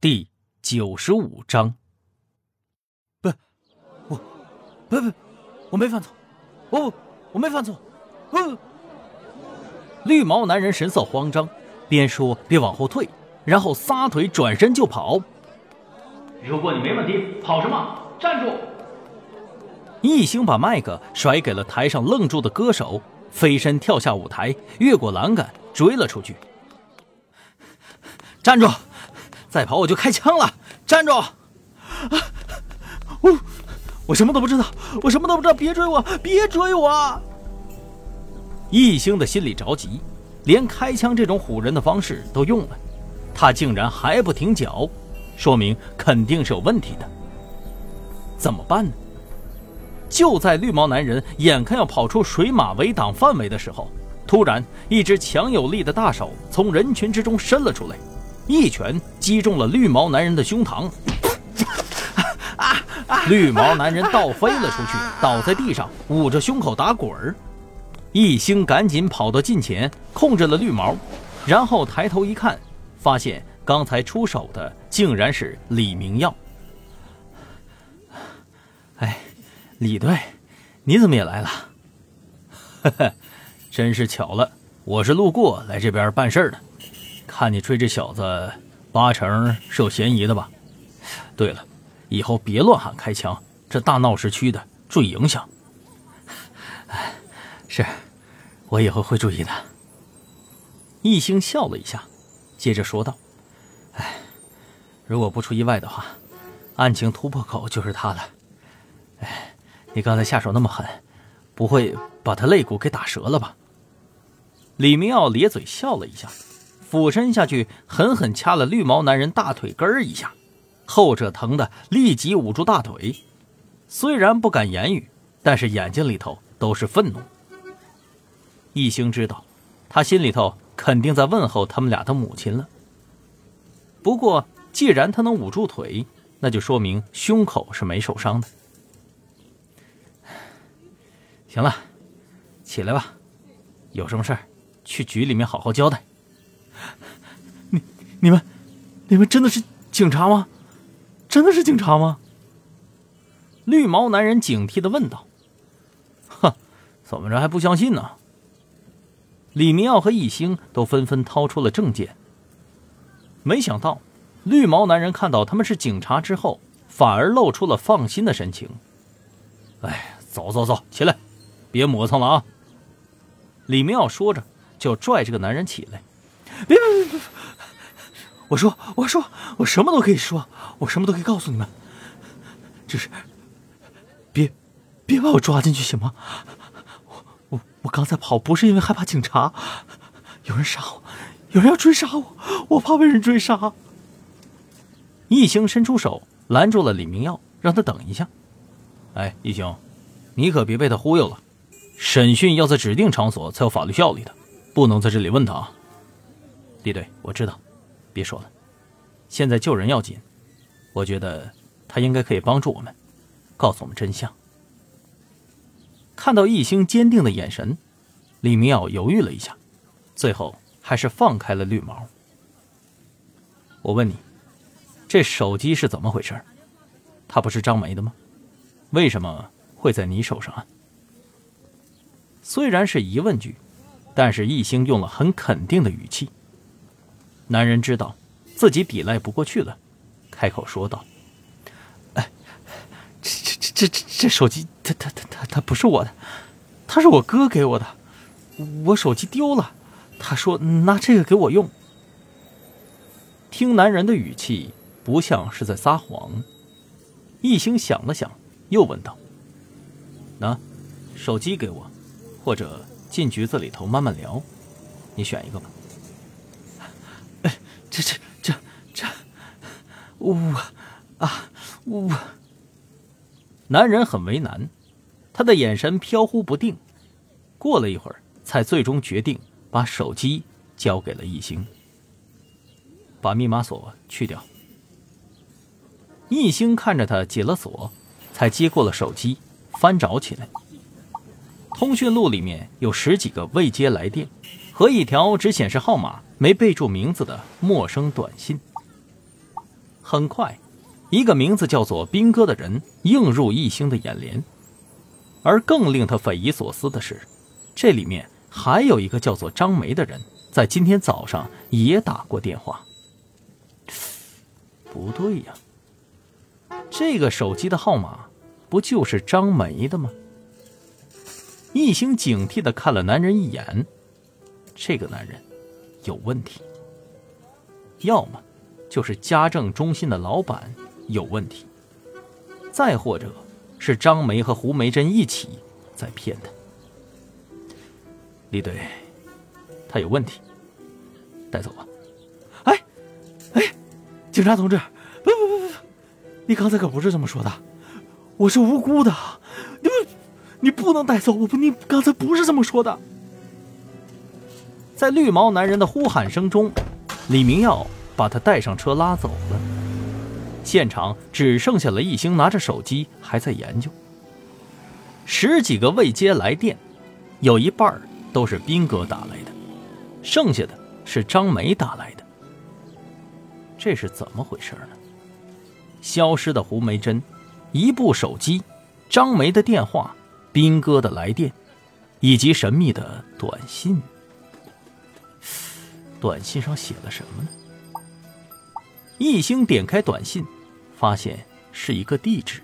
第九十五章。不，我，不不，我没犯错，我我没犯错。嗯。绿毛男人神色慌张，边说边往后退，然后撒腿转身就跑。如果你没问题，跑什么？站住！一星把麦克甩给了台上愣住的歌手，飞身跳下舞台，越过栏杆追了出去。站住！再跑我就开枪了！站住！我我什么都不知道，我什么都不知道！别追我！别追我！一星的心里着急，连开枪这种唬人的方式都用了，他竟然还不停脚，说明肯定是有问题的。怎么办呢？就在绿毛男人眼看要跑出水马围挡范围的时候，突然一只强有力的大手从人群之中伸了出来。一拳击中了绿毛男人的胸膛，绿毛男人倒飞了出去，倒在地上，捂着胸口打滚儿。一星赶紧跑到近前，控制了绿毛，然后抬头一看，发现刚才出手的竟然是李明耀。哎，李队，你怎么也来了？呵呵，真是巧了，我是路过来这边办事的。看你追这小子，八成是有嫌疑的吧？对了，以后别乱喊开枪，这大闹市区的，注意影响。哎是，我以后会注意的。一星笑了一下，接着说道：“哎，如果不出意外的话，案情突破口就是他了。哎，你刚才下手那么狠，不会把他肋骨给打折了吧？”李明耀咧嘴笑了一下。俯身下去，狠狠掐了绿毛男人大腿根儿一下，后者疼得立即捂住大腿，虽然不敢言语，但是眼睛里头都是愤怒。一星知道，他心里头肯定在问候他们俩的母亲了。不过，既然他能捂住腿，那就说明胸口是没受伤的。行了，起来吧，有什么事儿，去局里面好好交代。你、你们、你们真的是警察吗？真的是警察吗？绿毛男人警惕的问道。哼，怎么着还不相信呢？李明耀和易星都纷纷掏出了证件。没想到，绿毛男人看到他们是警察之后，反而露出了放心的神情。哎，走走走，起来，别磨蹭了啊！李明耀说着，就拽这个男人起来。别别别别！我说我说我什么都可以说，我什么都可以告诉你们。只是别别把我抓进去行吗？我我我刚才跑不是因为害怕警察，有人杀我，有人要追杀我，我怕被人追杀。一星伸出手拦住了李明耀，让他等一下。哎，一星，你可别被他忽悠了。审讯要在指定场所才有法律效力的，不能在这里问他。李队，我知道，别说了。现在救人要紧，我觉得他应该可以帮助我们，告诉我们真相。看到易星坚定的眼神，李明耀犹豫了一下，最后还是放开了绿毛。我问你，这手机是怎么回事？它不是张梅的吗？为什么会在你手上啊？虽然是疑问句，但是易星用了很肯定的语气。男人知道自己抵赖不过去了，开口说道：“哎，这这这这这手机，它它它它它不是我的，它是我哥给我的。我手机丢了，他说拿这个给我用。”听男人的语气，不像是在撒谎。一星想了想，又问道：“拿手机给我，或者进局子里头慢慢聊，你选一个吧。”这这这这，我啊我。男人很为难，他的眼神飘忽不定。过了一会儿，才最终决定把手机交给了易星，把密码锁去掉。易星看着他解了锁，才接过了手机，翻找起来。通讯录里面有十几个未接来电，和一条只显示号码。没备注名字的陌生短信。很快，一个名字叫做兵哥的人映入易星的眼帘。而更令他匪夷所思的是，这里面还有一个叫做张梅的人，在今天早上也打过电话。不对呀，这个手机的号码不就是张梅的吗？一星警惕的看了男人一眼，这个男人有问题，要么就是家政中心的老板有问题，再或者是张梅和胡梅珍一起在骗他。李队，他有问题，带走吧。哎，哎，警察同志，不不不不，你刚才可不是这么说的，我是无辜的，你不。你不能带走我！不，你刚才不是这么说的。在绿毛男人的呼喊声中，李明耀把他带上车拉走了。现场只剩下了一星拿着手机还在研究。十几个未接来电，有一半都是斌哥打来的，剩下的是张梅打来的。这是怎么回事呢？消失的胡梅珍，一部手机，张梅的电话。斌哥的来电，以及神秘的短信。短信上写了什么呢？一星点开短信，发现是一个地址。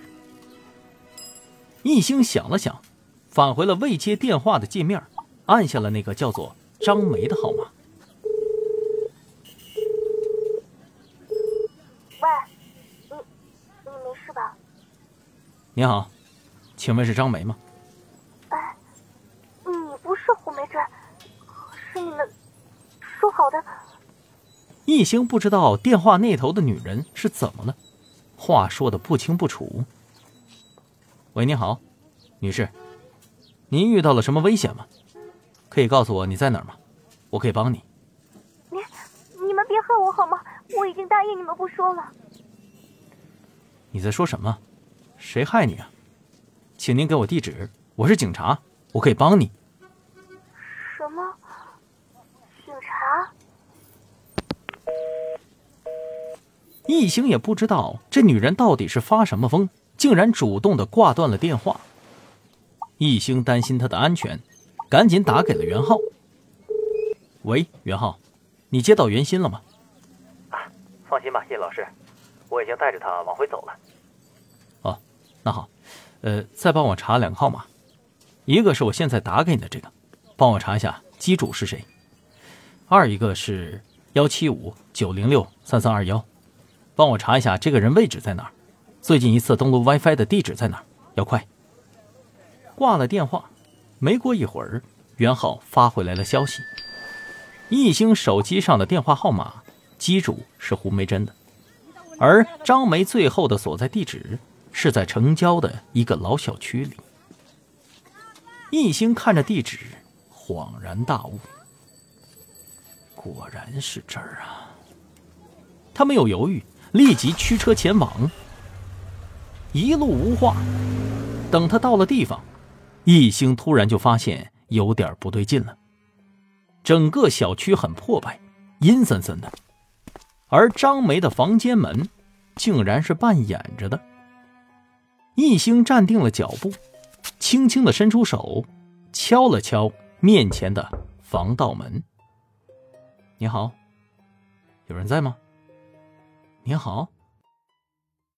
一星想了想，返回了未接电话的界面，按下了那个叫做张梅的号码。喂，你你没事吧？你好，请问是张梅吗？好的。一星不知道电话那头的女人是怎么了，话说的不清不楚。喂，你好，女士，您遇到了什么危险吗？可以告诉我你在哪儿吗？我可以帮你。你你们别害我好吗？我已经答应你们不说了。你在说什么？谁害你啊？请您给我地址，我是警察，我可以帮你。什么？啊！一行也不知道这女人到底是发什么疯，竟然主动的挂断了电话。一星担心她的安全，赶紧打给了袁浩。喂，袁浩，你接到袁鑫了吗？啊，放心吧，叶老师，我已经带着他往回走了。哦，那好，呃，再帮我查两个号码，一个是我现在打给你的这个，帮我查一下机主是谁。二一个是幺七五九零六三三二幺，帮我查一下这个人位置在哪儿，最近一次登录 WiFi 的地址在哪儿？要快。挂了电话，没过一会儿，袁浩发回来了消息：易星手机上的电话号码，机主是胡梅珍的，而张梅最后的所在地址是在城郊的一个老小区里。易星看着地址，恍然大悟。果然是这儿啊！他没有犹豫，立即驱车前往。一路无话，等他到了地方，一星突然就发现有点不对劲了。整个小区很破败，阴森森的，而张梅的房间门竟然是半掩着的。一星站定了脚步，轻轻的伸出手，敲了敲面前的防盗门。你好，有人在吗？你好。